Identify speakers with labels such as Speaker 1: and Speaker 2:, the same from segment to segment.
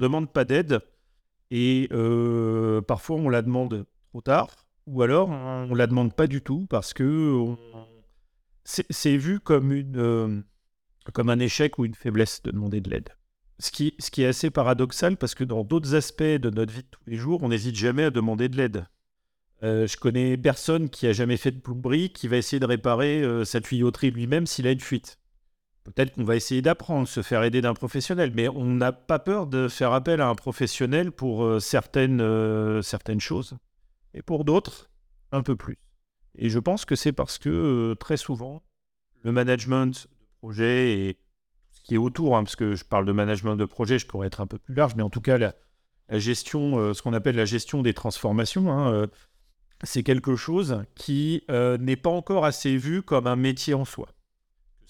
Speaker 1: demande pas d'aide et euh, parfois on la demande trop tard ou alors on la demande pas du tout parce que c'est vu comme une euh, comme un échec ou une faiblesse de demander de l'aide. Ce qui, ce qui est assez paradoxal parce que dans d'autres aspects de notre vie de tous les jours, on n'hésite jamais à demander de l'aide. Euh, je connais personne qui a jamais fait de plomberie qui va essayer de réparer sa tuyauterie lui-même s'il a une fuite. Peut-être qu'on va essayer d'apprendre, se faire aider d'un professionnel, mais on n'a pas peur de faire appel à un professionnel pour euh, certaines, euh, certaines choses. Et pour d'autres, un peu plus. Et je pense que c'est parce que euh, très souvent, le management de projet et ce qui est autour, hein, parce que je parle de management de projet, je pourrais être un peu plus large, mais en tout cas, la, gestion, ce qu'on appelle la gestion des transformations, hein, c'est quelque chose qui n'est pas encore assez vu comme un métier en soi.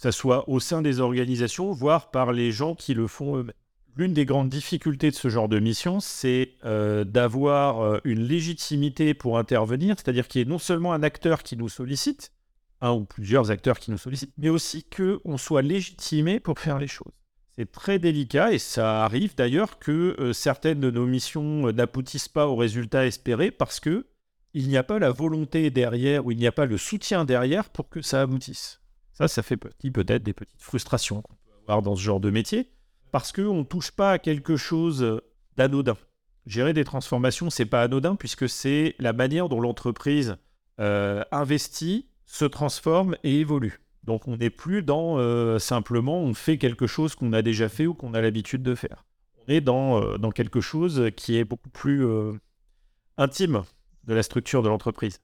Speaker 1: Ça soit au sein des organisations, voire par les gens qui le font eux-mêmes. L'une des grandes difficultés de ce genre de mission, c'est euh, d'avoir euh, une légitimité pour intervenir, c'est-à-dire qu'il y ait non seulement un acteur qui nous sollicite, un ou plusieurs acteurs qui nous sollicitent, mais aussi qu'on soit légitimé pour faire les choses. C'est très délicat et ça arrive d'ailleurs que euh, certaines de nos missions n'aboutissent pas aux résultats espérés parce que il n'y a pas la volonté derrière ou il n'y a pas le soutien derrière pour que ça aboutisse. Ça, ça fait peut-être des petites frustrations qu'on peut avoir dans ce genre de métier parce qu'on ne touche pas à quelque chose d'anodin. Gérer des transformations, c'est pas anodin puisque c'est la manière dont l'entreprise euh, investit, se transforme et évolue. Donc on n'est plus dans euh, simplement on fait quelque chose qu'on a déjà fait ou qu'on a l'habitude de faire. On est dans, euh, dans quelque chose qui est beaucoup plus intime de la structure de l'entreprise.